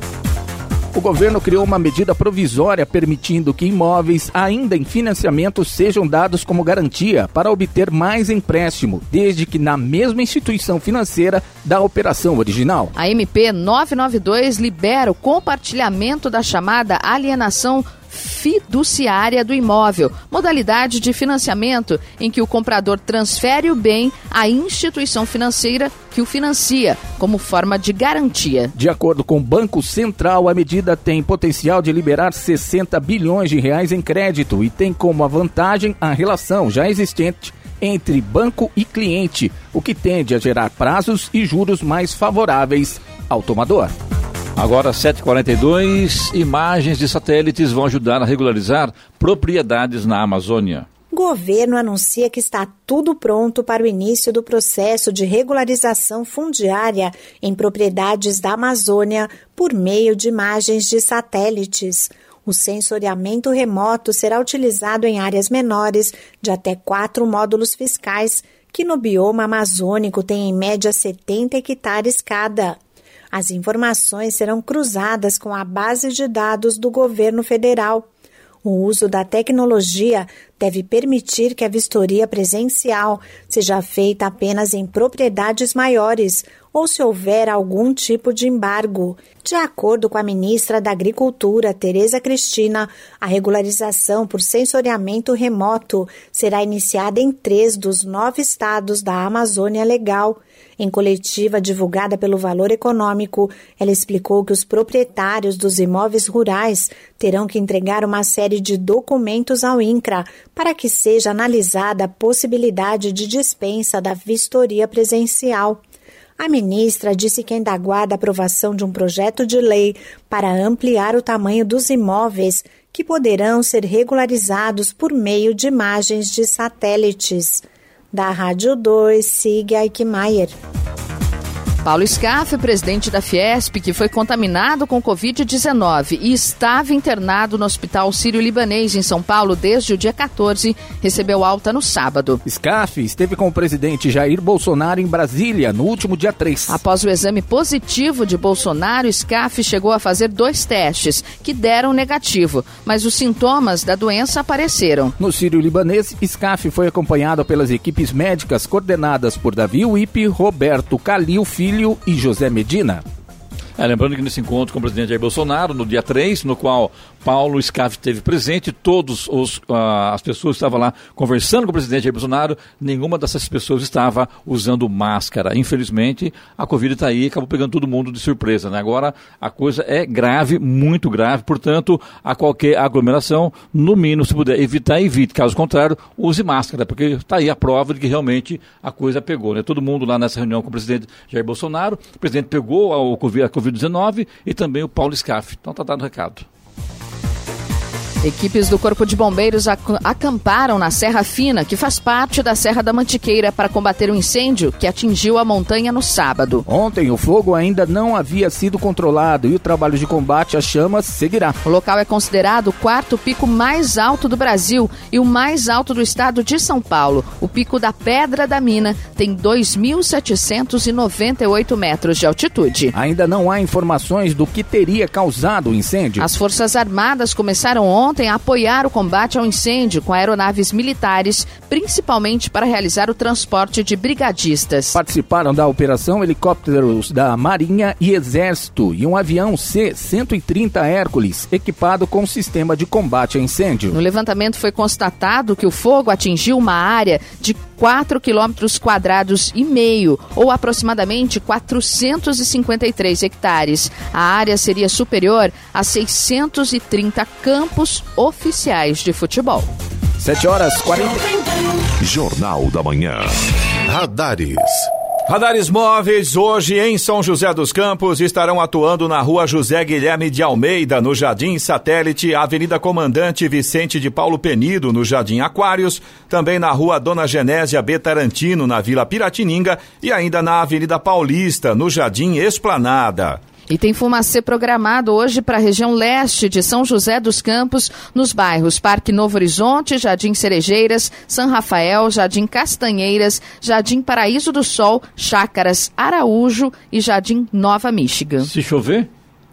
O governo criou uma medida provisória permitindo que imóveis ainda em financiamento sejam dados como garantia para obter mais empréstimo, desde que na mesma instituição financeira da operação original. A MP 992 libera o compartilhamento da chamada alienação fiduciária do imóvel, modalidade de financiamento em que o comprador transfere o bem à instituição financeira que o financia, como forma de garantia. De acordo com o Banco Central, a medida tem potencial de liberar 60 bilhões de reais em crédito e tem como vantagem a relação já existente entre banco e cliente, o que tende a gerar prazos e juros mais favoráveis ao tomador. Agora, 7h42, imagens de satélites vão ajudar a regularizar propriedades na Amazônia. Governo anuncia que está tudo pronto para o início do processo de regularização fundiária em propriedades da Amazônia por meio de imagens de satélites. O sensoriamento remoto será utilizado em áreas menores de até quatro módulos fiscais, que no bioma amazônico tem em média 70 hectares cada. As informações serão cruzadas com a base de dados do governo federal. O uso da tecnologia deve permitir que a vistoria presencial seja feita apenas em propriedades maiores ou se houver algum tipo de embargo. De acordo com a ministra da Agricultura, Tereza Cristina, a regularização por sensoriamento remoto será iniciada em três dos nove estados da Amazônia Legal. Em coletiva divulgada pelo Valor Econômico, ela explicou que os proprietários dos imóveis rurais terão que entregar uma série de documentos ao INCRA para que seja analisada a possibilidade de dispensa da vistoria presencial. A ministra disse que ainda aguarda a aprovação de um projeto de lei para ampliar o tamanho dos imóveis que poderão ser regularizados por meio de imagens de satélites. Da Rádio 2, siga Eichmeier. Paulo Scaff, presidente da Fiesp, que foi contaminado com Covid-19 e estava internado no Hospital Sírio-Libanês em São Paulo desde o dia 14, recebeu alta no sábado. Scaff esteve com o presidente Jair Bolsonaro em Brasília no último dia 3. Após o exame positivo de Bolsonaro, Scaff chegou a fazer dois testes, que deram negativo, mas os sintomas da doença apareceram. No Sírio-Libanês, Scaff foi acompanhado pelas equipes médicas coordenadas por Davi Uip, Roberto Calil Filho Filho e José Medina. É, lembrando que nesse encontro com o presidente Jair Bolsonaro, no dia 3, no qual Paulo Scaff esteve presente, todas uh, as pessoas estavam lá conversando com o presidente Jair Bolsonaro, nenhuma dessas pessoas estava usando máscara. Infelizmente, a Covid está aí e acabou pegando todo mundo de surpresa. Né? Agora, a coisa é grave, muito grave, portanto, a qualquer aglomeração, no mínimo, se puder evitar, evite. Caso contrário, use máscara, porque está aí a prova de que realmente a coisa pegou. Né? Todo mundo lá nessa reunião com o presidente Jair Bolsonaro, o presidente pegou a Covid-19 e também o Paulo Scaff. Então está dado o recado. Equipes do Corpo de Bombeiros acamparam na Serra Fina, que faz parte da Serra da Mantiqueira, para combater o um incêndio que atingiu a montanha no sábado. Ontem, o fogo ainda não havia sido controlado e o trabalho de combate às chamas seguirá. O local é considerado o quarto pico mais alto do Brasil e o mais alto do estado de São Paulo. O pico da Pedra da Mina tem 2.798 metros de altitude. Ainda não há informações do que teria causado o incêndio. As Forças Armadas começaram ontem ontem a apoiar o combate ao incêndio com aeronaves militares, principalmente para realizar o transporte de brigadistas. Participaram da operação helicópteros da Marinha e Exército e um avião C-130 Hércules, equipado com sistema de combate a incêndio. No levantamento foi constatado que o fogo atingiu uma área de 4 quilômetros quadrados e meio, ou aproximadamente 453 hectares. A área seria superior a 630 campos oficiais de futebol. 7 horas 40. Jornal da Manhã. Radares. Radares móveis hoje em São José dos Campos estarão atuando na rua José Guilherme de Almeida, no Jardim Satélite, Avenida Comandante Vicente de Paulo Penido, no Jardim Aquários, também na rua Dona Genésia B. Tarantino, na Vila Piratininga e ainda na Avenida Paulista, no Jardim Esplanada. E tem fumacê programado hoje para a região leste de São José dos Campos, nos bairros Parque Novo Horizonte, Jardim Cerejeiras, São Rafael, Jardim Castanheiras, Jardim Paraíso do Sol, Chácaras Araújo e Jardim Nova Michigan. Se chover?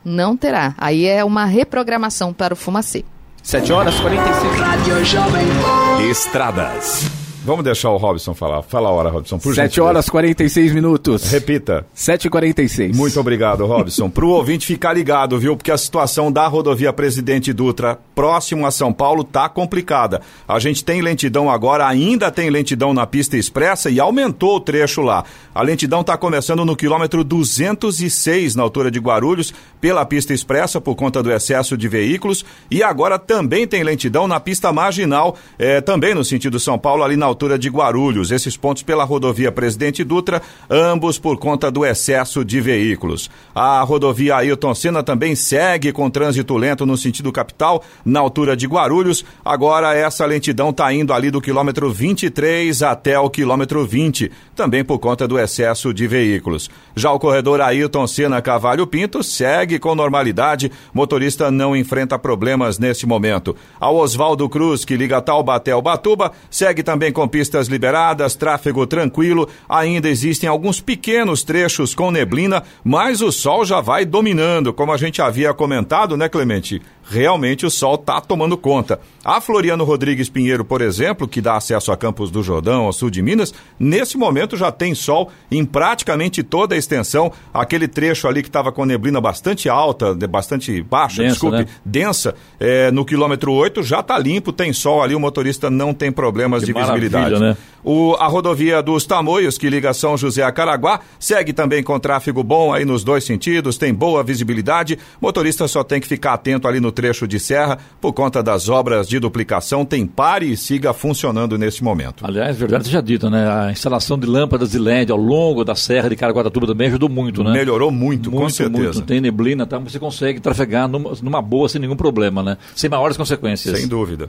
Não terá. Aí é uma reprogramação para o fumacê. 7 horas 45. Estradas. Vamos deixar o Robson falar. Fala a hora, Robson, por 7 horas 46 minutos. Repita. 7h46. Muito obrigado, Robson. Para o ouvinte ficar ligado, viu? Porque a situação da rodovia Presidente Dutra, próximo a São Paulo, tá complicada. A gente tem lentidão agora, ainda tem lentidão na pista expressa e aumentou o trecho lá. A lentidão está começando no quilômetro 206, na altura de Guarulhos, pela pista expressa, por conta do excesso de veículos. E agora também tem lentidão na pista marginal, eh, também no sentido São Paulo, ali na altura de Guarulhos. Esses pontos pela rodovia Presidente Dutra, ambos por conta do excesso de veículos. A rodovia Ailton Senna também segue com trânsito lento no sentido capital, na altura de Guarulhos. Agora essa lentidão está indo ali do quilômetro 23 até o quilômetro 20, também por conta do excesso de veículos. Já o corredor Ailton Senna Cavalho Pinto segue com normalidade, motorista não enfrenta problemas neste momento. A Oswaldo Cruz, que liga Taubaté ao Batuba, segue também com pistas liberadas, tráfego tranquilo. Ainda existem alguns pequenos trechos com neblina, mas o sol já vai dominando, como a gente havia comentado, né, Clemente? Realmente o sol está tomando conta. A Floriano Rodrigues Pinheiro, por exemplo, que dá acesso a Campos do Jordão, ao sul de Minas, nesse momento já tem sol em praticamente toda a extensão. Aquele trecho ali que estava com neblina bastante alta, bastante baixa, densa, desculpe, né? densa, é, no quilômetro 8 já está limpo, tem sol ali, o motorista não tem problemas que de visibilidade. Né? O, a rodovia dos Tamoios, que liga São José a Caraguá, segue também com tráfego bom aí nos dois sentidos, tem boa visibilidade. Motorista só tem que ficar atento ali no trecho de serra, por conta das obras de duplicação, tem pare e siga funcionando nesse momento. Aliás, verdade seja dita, né? A instalação de lâmpadas de LED ao longo da serra de Caraguatatuba também ajudou muito, né? Melhorou muito, muito com certeza. Muito. Tem neblina, tá? você consegue trafegar numa, numa boa, sem nenhum problema, né? Sem maiores consequências. Sem dúvida.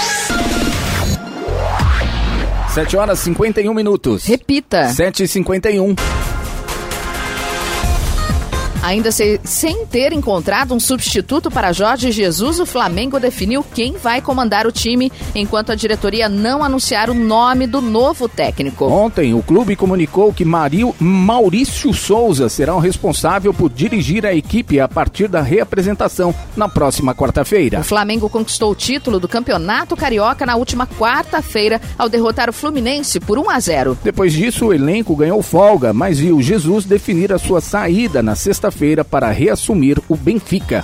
7 horas 51 minutos. Repita. 7 e 51 Ainda se, sem ter encontrado um substituto para Jorge Jesus, o Flamengo definiu quem vai comandar o time, enquanto a diretoria não anunciar o nome do novo técnico. Ontem, o clube comunicou que Mario, Maurício Souza será o responsável por dirigir a equipe a partir da reapresentação na próxima quarta-feira. O Flamengo conquistou o título do Campeonato Carioca na última quarta-feira ao derrotar o Fluminense por 1 a 0. Depois disso, o elenco ganhou folga, mas viu Jesus definir a sua saída na sexta feira para reassumir o Benfica.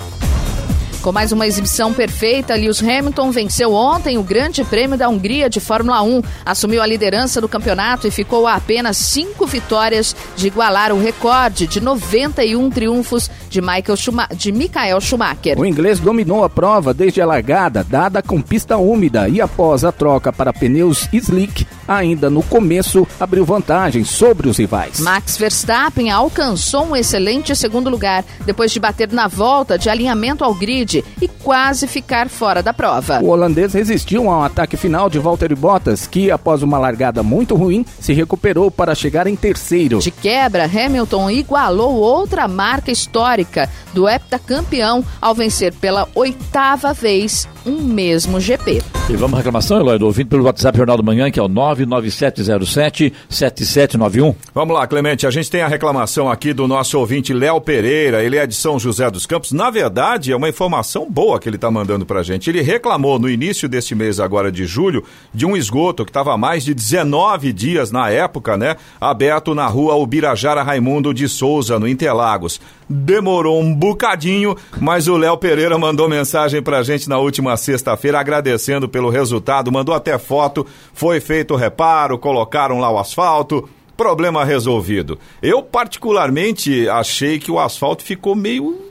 Com mais uma exibição perfeita, Lewis Hamilton venceu ontem o Grande Prêmio da Hungria de Fórmula 1, assumiu a liderança do campeonato e ficou a apenas cinco vitórias de igualar o recorde de 91 triunfos de, Michael Schuma de Michael Schumacher. O inglês dominou a prova desde a largada, dada com pista úmida, e após a troca para pneus slick, ainda no começo abriu vantagem sobre os rivais. Max Verstappen alcançou um excelente segundo lugar depois de bater na volta de alinhamento ao grid e quase ficar fora da prova. O holandês resistiu ao ataque final de Valtteri Bottas, que após uma largada muito ruim, se recuperou para chegar em terceiro. De quebra, Hamilton igualou outra marca histórica do heptacampeão ao vencer pela oitava vez um mesmo GP. E vamos à reclamação, Eloy, do ouvinte pelo WhatsApp Jornal do Manhã, que é o 99707-7791. Vamos lá, Clemente, a gente tem a reclamação aqui do nosso ouvinte Léo Pereira, ele é de São José dos Campos. Na verdade, é uma informação boa que ele está mandando para a gente. Ele reclamou no início deste mês, agora de julho, de um esgoto que estava há mais de 19 dias na época, né? Aberto na rua Ubirajara Raimundo de Souza, no Interlagos. Demorou um bocadinho, mas o Léo Pereira mandou mensagem para a gente na última sexta-feira agradecendo pelo resultado, mandou até foto, foi feito o reparo, colocaram lá o asfalto, problema resolvido. Eu particularmente achei que o asfalto ficou meio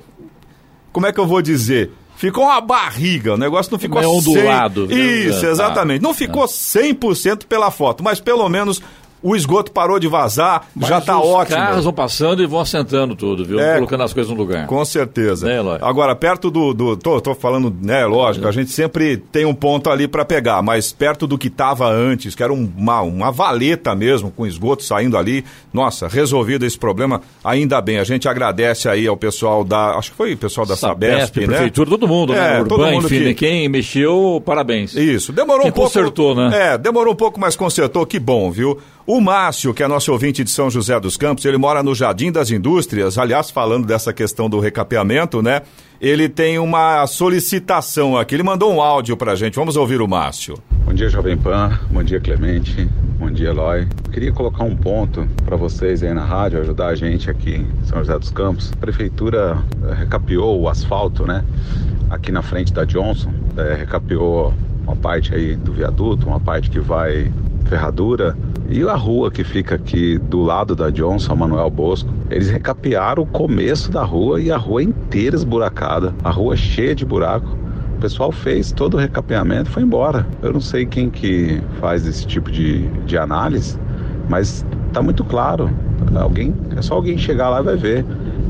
como é que eu vou dizer? Ficou uma barriga, o negócio não ficou meio ondulado. 100... Isso, exatamente. Não ficou 100% pela foto, mas pelo menos o esgoto parou de vazar, Mas já está os ótimo. carros vão passando e vão assentando tudo, viu? É, Colocando as coisas no lugar. Com certeza. Né? Agora, perto do. do tô, tô falando, né, lógico, a gente sempre tem um ponto ali para pegar, mas perto do que estava antes, que era um- uma, uma valeta mesmo, com esgoto saindo ali, nossa, resolvido esse problema, ainda bem. A gente agradece aí ao pessoal da. Acho que foi o pessoal da Sabesp, né? prefeitura, todo mundo, né? É, Urban, todo mundo enfim, que- né? quem mexeu, parabéns. Isso, demorou Quem um pouco. consertou, né? É, demorou um pouco, mas consertou, que bom, viu? O Márcio, que é nosso ouvinte de São José dos Campos, ele mora no Jardim das Indústrias, aliás, falando dessa questão do recapeamento, né? Ele tem uma solicitação aqui, ele mandou um áudio pra gente, vamos ouvir o Márcio. Bom dia, Jovem Pan. Bom dia, Clemente. Bom dia, Eloy. Queria colocar um ponto para vocês aí na rádio, ajudar a gente aqui em São José dos Campos. A prefeitura eh, recapeou o asfalto, né? Aqui na frente da Johnson. Eh, recapeou uma parte aí do viaduto, uma parte que vai ferradura. E a rua que fica aqui do lado da Johnson, Manuel Bosco, eles recapearam o começo da rua e a rua inteira esburacada, a rua cheia de buraco. O pessoal fez todo o recapeamento e foi embora. Eu não sei quem que faz esse tipo de, de análise, mas tá muito claro. Alguém, é só alguém chegar lá e vai ver.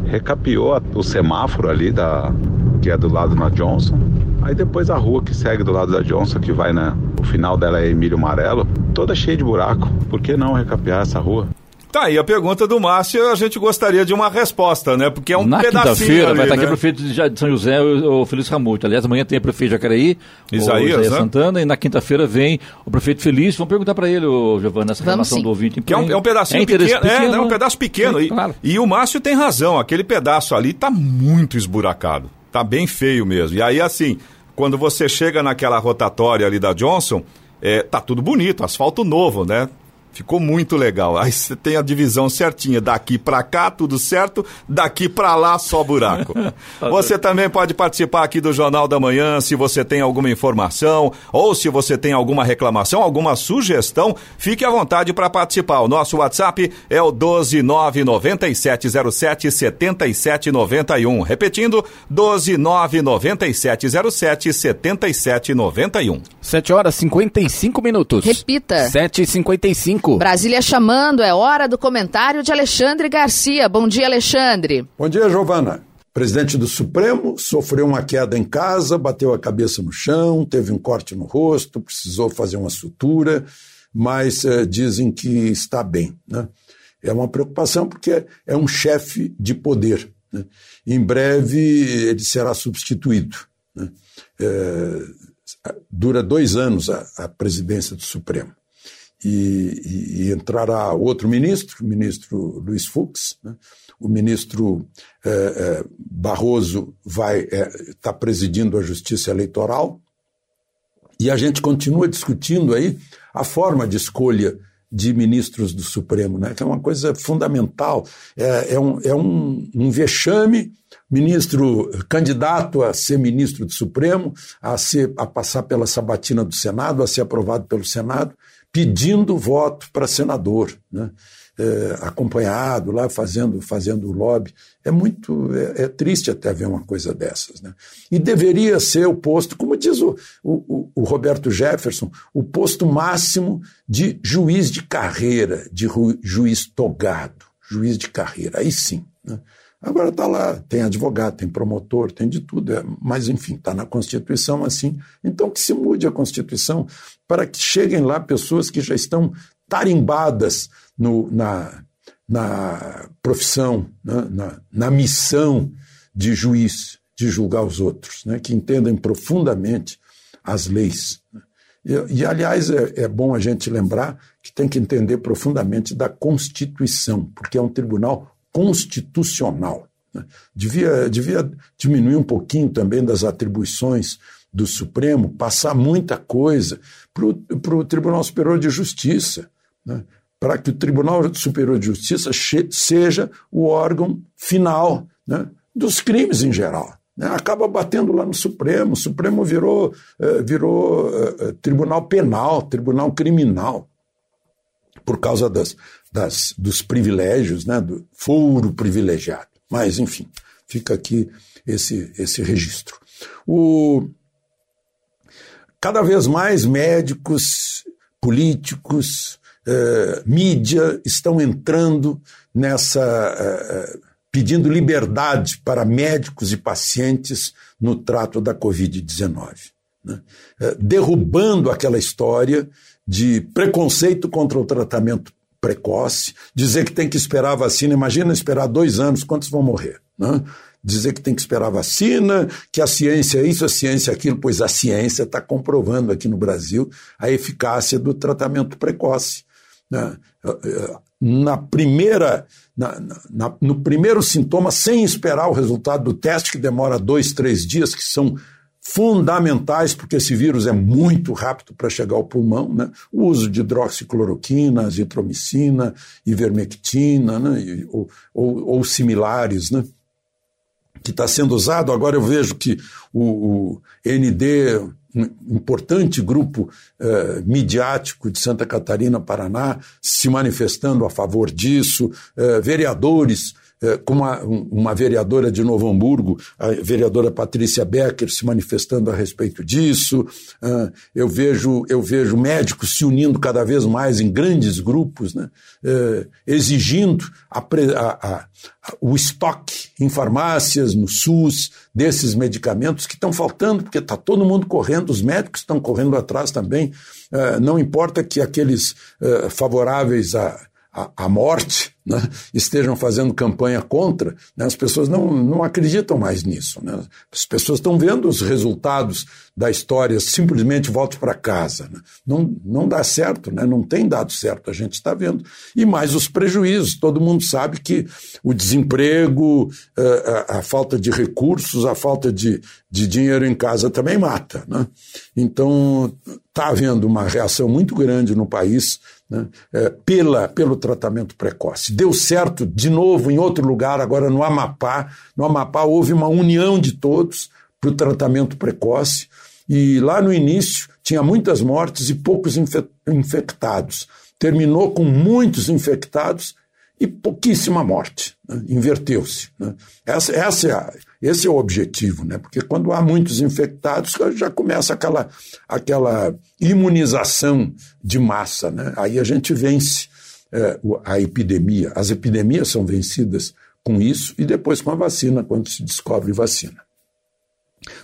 Recapeou o semáforo ali da que é do lado na Johnson. Aí depois a rua que segue do lado da Johnson, que vai na o final dela é Emílio Amarelo, toda cheia de buraco. Por que não recapear essa rua? Tá aí a pergunta do Márcio, a gente gostaria de uma resposta, né? Porque é um Na pedacinho quinta-feira vai estar aqui né? o prefeito de São José, o, o Felício Ramute. Aliás, amanhã tem o prefeito de Jacareí, Isaías, o Isaías né? Santana, e na quinta-feira vem o prefeito Felício. Vamos perguntar para ele, ô, Giovana, essa Vamos reclamação sim. do ouvinte. Que é um, é um pedacinho É pequeno, é, é um pedaço pequeno. Sim, e, claro. e o Márcio tem razão, aquele pedaço ali tá muito esburacado. Tá bem feio mesmo. E aí, assim, quando você chega naquela rotatória ali da Johnson, é, tá tudo bonito, asfalto novo, né? Ficou muito legal. Aí você tem a divisão certinha, daqui pra cá tudo certo, daqui pra lá só buraco. (laughs) você também pode participar aqui do Jornal da Manhã, se você tem alguma informação ou se você tem alguma reclamação, alguma sugestão, fique à vontade para participar. O nosso WhatsApp é o 1299707 7791. Repetindo, 1299707 7791. 7 horas e 55 minutos. Repita. 7 55 Brasília chamando, é hora do comentário de Alexandre Garcia. Bom dia, Alexandre. Bom dia, Giovana. Presidente do Supremo sofreu uma queda em casa, bateu a cabeça no chão, teve um corte no rosto, precisou fazer uma sutura, mas eh, dizem que está bem. Né? É uma preocupação porque é um chefe de poder. né? Em breve ele será substituído. né? Eh, dura dois anos a, a presidência do Supremo. E, e- entrará outro ministro, o ministro Luiz Fux. né? O ministro eh, eh, Barroso vai estar presidindo a Justiça Eleitoral. E a gente continua discutindo aí a forma de escolha de ministros do Supremo, né? que é uma coisa fundamental. É, é um, é um, um vexame, ministro candidato a ser ministro do Supremo, a, ser, a passar pela sabatina do Senado, a ser aprovado pelo Senado, pedindo voto para senador, né? É, acompanhado lá, fazendo, fazendo lobby. É muito, é, é triste até ver uma coisa dessas. Né? E deveria ser o posto, como diz o, o, o Roberto Jefferson, o posto máximo de juiz de carreira, de juiz togado, juiz de carreira. Aí sim. Né? Agora está lá, tem advogado, tem promotor, tem de tudo, é, mas enfim, está na Constituição assim. Então que se mude a Constituição para que cheguem lá pessoas que já estão tarimbadas no, na, na profissão, né, na, na missão de juiz, de julgar os outros, né, que entendem profundamente as leis. E, e, aliás, é, é bom a gente lembrar que tem que entender profundamente da Constituição, porque é um tribunal constitucional. né. Devia, devia diminuir um pouquinho também das atribuições do Supremo, passar muita coisa para o Tribunal Superior de Justiça, né? para que o Tribunal Superior de Justiça seja o órgão final né? dos crimes em geral. né? Acaba batendo lá no Supremo, o Supremo virou, eh, virou eh, eh, tribunal penal, tribunal criminal, por causa das, das, dos privilégios, né? do foro privilegiado. Mas, enfim, fica aqui esse, esse registro. O, cada vez mais médicos, políticos, eh, mídia estão entrando nessa. Eh, pedindo liberdade para médicos e pacientes no trato da Covid-19. Né? derrubando aquela história de preconceito contra o tratamento precoce, dizer que tem que esperar a vacina. Imagina esperar dois anos, quantos vão morrer? Né? Dizer que tem que esperar a vacina, que a ciência é isso, a ciência é aquilo, pois a ciência está comprovando aqui no Brasil a eficácia do tratamento precoce. Né? Na primeira, na, na, no primeiro sintoma, sem esperar o resultado do teste, que demora dois, três dias, que são fundamentais, porque esse vírus é muito rápido para chegar ao pulmão, né? o uso de hidroxicloroquina, azitromicina, ivermectina, né? ou, ou, ou, similares, né? que está sendo usado. Agora eu vejo que o, o ND, um importante grupo eh, midiático de Santa Catarina, Paraná, se manifestando a favor disso, eh, vereadores com uma, uma vereadora de Novo Hamburgo, a vereadora Patrícia Becker, se manifestando a respeito disso. Ah, eu vejo, eu vejo médicos se unindo cada vez mais em grandes grupos, né, é, exigindo a, a, a, o estoque em farmácias, no SUS, desses medicamentos que estão faltando, porque está todo mundo correndo, os médicos estão correndo atrás também. É, não importa que aqueles favoráveis a a, a morte, né, estejam fazendo campanha contra, né, as pessoas não, não acreditam mais nisso. Né? As pessoas estão vendo os resultados da história, simplesmente volte para casa. Né? Não, não dá certo, né? não tem dado certo, a gente está vendo. E mais os prejuízos. Todo mundo sabe que o desemprego, eh, a, a falta de recursos, a falta de, de dinheiro em casa também mata. Né? Então, está havendo uma reação muito grande no país né, é, pela, pelo tratamento precoce. Deu certo de novo em outro lugar, agora no Amapá. No Amapá houve uma união de todos para o tratamento precoce. E lá no início tinha muitas mortes e poucos infectados. Terminou com muitos infectados e pouquíssima morte. Né? Inverteu-se. Né? Essa, essa é a, esse é o objetivo, né? porque quando há muitos infectados, já começa aquela, aquela imunização de massa. Né? Aí a gente vence é, a epidemia. As epidemias são vencidas com isso e depois com a vacina, quando se descobre vacina.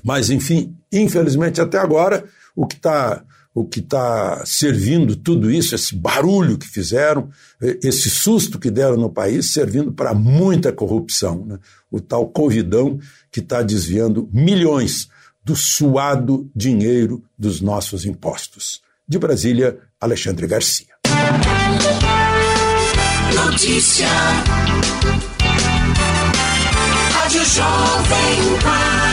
Mas, enfim, infelizmente até agora, o que está o que está servindo tudo isso, esse barulho que fizeram, esse susto que deram no país, servindo para muita corrupção. Né? O tal Covidão que está desviando milhões do suado dinheiro dos nossos impostos. De Brasília, Alexandre Garcia. Notícia. Rádio Jovem Pan.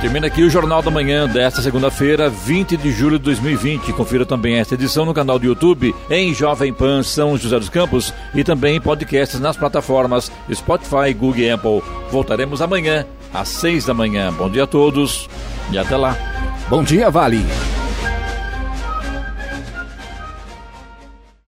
Termina aqui o Jornal da Manhã desta segunda-feira, 20 de julho de 2020. Confira também esta edição no canal do YouTube em Jovem Pan São José dos Campos e também em podcasts nas plataformas Spotify, Google e Apple. Voltaremos amanhã às seis da manhã. Bom dia a todos e até lá. Bom dia, Vale.